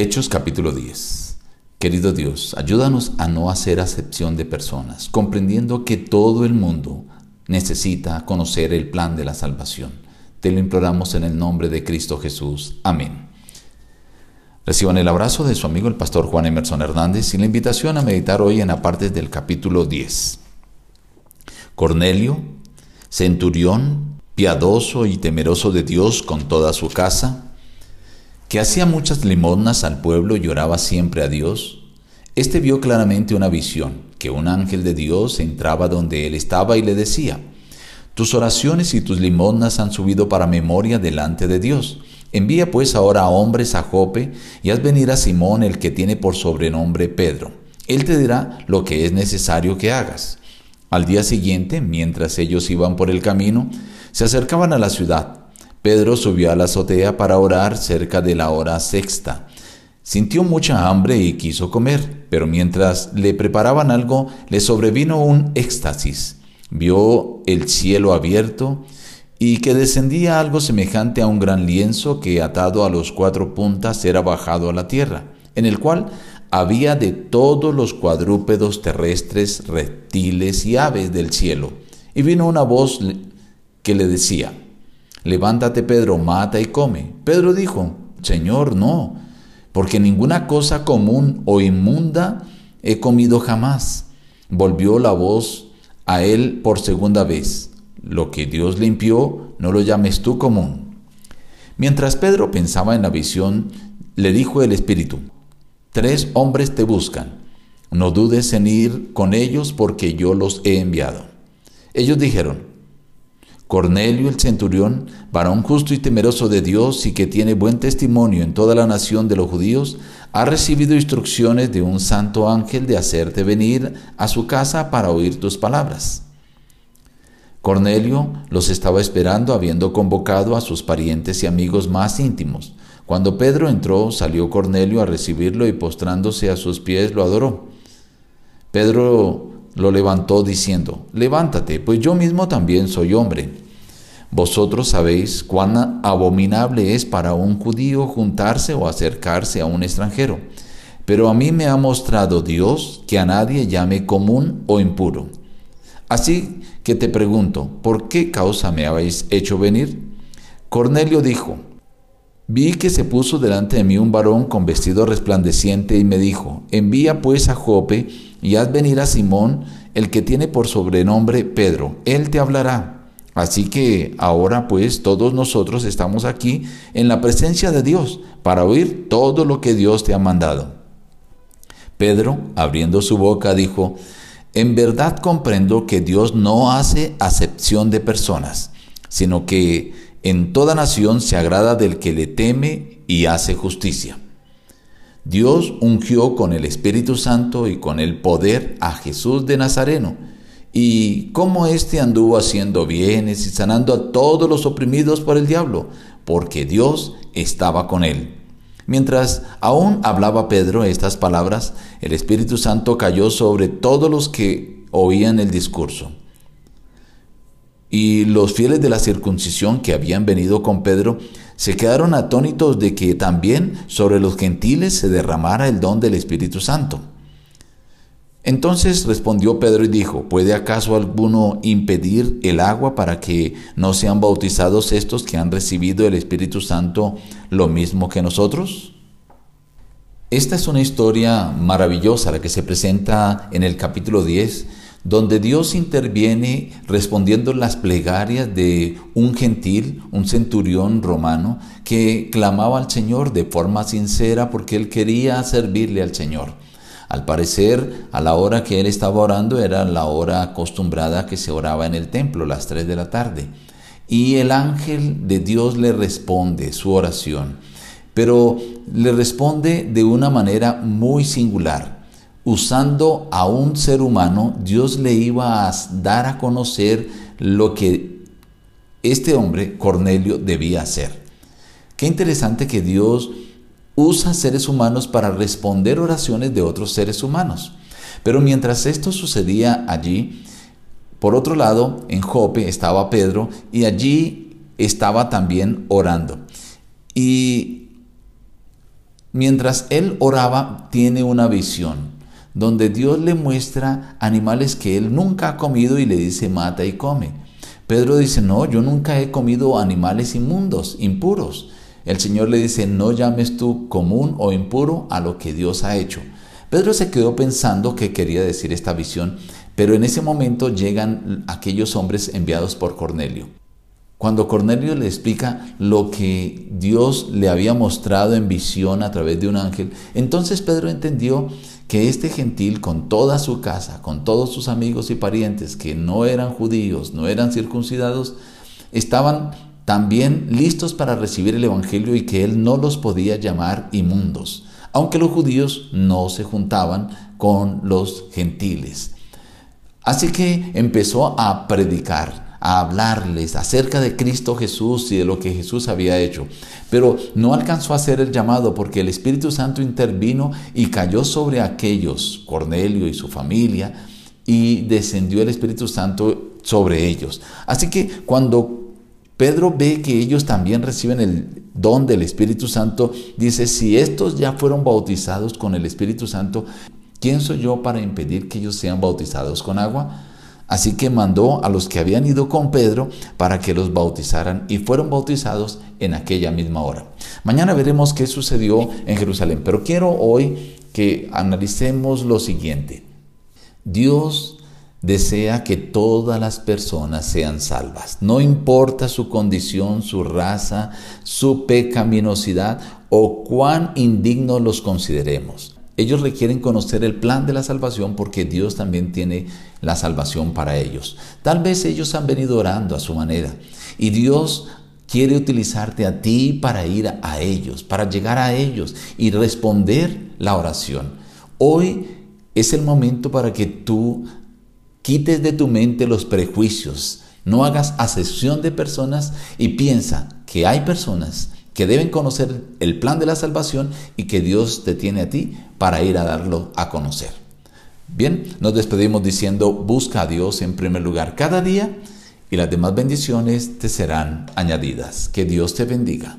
Hechos capítulo 10. Querido Dios, ayúdanos a no hacer acepción de personas, comprendiendo que todo el mundo necesita conocer el plan de la salvación. Te lo imploramos en el nombre de Cristo Jesús. Amén. Reciban el abrazo de su amigo el pastor Juan Emerson Hernández y la invitación a meditar hoy en la parte del capítulo 10. Cornelio, centurión, piadoso y temeroso de Dios con toda su casa, que hacía muchas limosnas al pueblo y oraba siempre a Dios, este vio claramente una visión, que un ángel de Dios entraba donde él estaba y le decía, Tus oraciones y tus limosnas han subido para memoria delante de Dios Envía pues ahora a hombres a Jope y haz venir a Simón el que tiene por sobrenombre Pedro. Él te dirá lo que es necesario que hagas. Al día siguiente, mientras ellos iban por el camino, se acercaban a la ciudad. Pedro subió a la azotea para orar cerca de la hora sexta. Sintió mucha hambre y quiso comer, pero mientras le preparaban algo, le sobrevino un éxtasis. Vio el cielo abierto y que descendía algo semejante a un gran lienzo que atado a los cuatro puntas era bajado a la tierra, en el cual había de todos los cuadrúpedos terrestres, reptiles y aves del cielo. Y vino una voz que le decía, Levántate Pedro, mata y come. Pedro dijo, Señor, no, porque ninguna cosa común o inmunda he comido jamás. Volvió la voz a él por segunda vez lo que Dios limpió, no lo llames tú común. Mientras Pedro pensaba en la visión, le dijo el Espíritu, Tres hombres te buscan, no dudes en ir con ellos porque yo los he enviado. Ellos dijeron, Cornelio el centurión, varón justo y temeroso de Dios y que tiene buen testimonio en toda la nación de los judíos, ha recibido instrucciones de un santo ángel de hacerte venir a su casa para oír tus palabras. Cornelio los estaba esperando habiendo convocado a sus parientes y amigos más íntimos. Cuando Pedro entró, salió Cornelio a recibirlo y postrándose a sus pies lo adoró. Pedro lo levantó diciendo, levántate, pues yo mismo también soy hombre. Vosotros sabéis cuán abominable es para un judío juntarse o acercarse a un extranjero, pero a mí me ha mostrado Dios que a nadie llame común o impuro. Así que te pregunto, ¿por qué causa me habéis hecho venir? Cornelio dijo, Vi que se puso delante de mí un varón con vestido resplandeciente y me dijo, envía pues a Jope y haz venir a Simón, el que tiene por sobrenombre Pedro, él te hablará. Así que ahora pues todos nosotros estamos aquí en la presencia de Dios para oír todo lo que Dios te ha mandado. Pedro, abriendo su boca, dijo, en verdad comprendo que Dios no hace acepción de personas, sino que en toda nación se agrada del que le teme y hace justicia. Dios ungió con el Espíritu Santo y con el poder a Jesús de Nazareno, y cómo éste anduvo haciendo bienes y sanando a todos los oprimidos por el diablo, porque Dios estaba con él. Mientras aún hablaba Pedro estas palabras, el Espíritu Santo cayó sobre todos los que oían el discurso. Y los fieles de la circuncisión que habían venido con Pedro se quedaron atónitos de que también sobre los gentiles se derramara el don del Espíritu Santo. Entonces respondió Pedro y dijo, ¿puede acaso alguno impedir el agua para que no sean bautizados estos que han recibido el Espíritu Santo lo mismo que nosotros? Esta es una historia maravillosa la que se presenta en el capítulo 10, donde Dios interviene respondiendo las plegarias de un gentil, un centurión romano, que clamaba al Señor de forma sincera porque él quería servirle al Señor. Al parecer, a la hora que él estaba orando era la hora acostumbrada que se oraba en el templo, las 3 de la tarde. Y el ángel de Dios le responde su oración, pero le responde de una manera muy singular. Usando a un ser humano, Dios le iba a dar a conocer lo que este hombre, Cornelio, debía hacer. Qué interesante que Dios usa seres humanos para responder oraciones de otros seres humanos. Pero mientras esto sucedía allí, por otro lado, en Jope estaba Pedro y allí estaba también orando. Y mientras él oraba, tiene una visión donde Dios le muestra animales que él nunca ha comido y le dice mata y come. Pedro dice, no, yo nunca he comido animales inmundos, impuros. El Señor le dice, no llames tú común o impuro a lo que Dios ha hecho. Pedro se quedó pensando qué quería decir esta visión, pero en ese momento llegan aquellos hombres enviados por Cornelio. Cuando Cornelio le explica lo que Dios le había mostrado en visión a través de un ángel, entonces Pedro entendió que este gentil con toda su casa, con todos sus amigos y parientes que no eran judíos, no eran circuncidados, estaban también listos para recibir el Evangelio y que él no los podía llamar inmundos, aunque los judíos no se juntaban con los gentiles. Así que empezó a predicar a hablarles acerca de Cristo Jesús y de lo que Jesús había hecho. Pero no alcanzó a hacer el llamado porque el Espíritu Santo intervino y cayó sobre aquellos, Cornelio y su familia, y descendió el Espíritu Santo sobre ellos. Así que cuando Pedro ve que ellos también reciben el don del Espíritu Santo, dice, si estos ya fueron bautizados con el Espíritu Santo, ¿quién soy yo para impedir que ellos sean bautizados con agua? Así que mandó a los que habían ido con Pedro para que los bautizaran y fueron bautizados en aquella misma hora. Mañana veremos qué sucedió en Jerusalén, pero quiero hoy que analicemos lo siguiente. Dios desea que todas las personas sean salvas. No importa su condición, su raza, su pecaminosidad o cuán indignos los consideremos. Ellos requieren conocer el plan de la salvación porque Dios también tiene la salvación para ellos. Tal vez ellos han venido orando a su manera y Dios quiere utilizarte a ti para ir a ellos, para llegar a ellos y responder la oración. Hoy es el momento para que tú quites de tu mente los prejuicios, no hagas acepción de personas y piensa que hay personas que deben conocer el plan de la salvación y que Dios te tiene a ti para ir a darlo a conocer. Bien, nos despedimos diciendo, busca a Dios en primer lugar cada día y las demás bendiciones te serán añadidas. Que Dios te bendiga.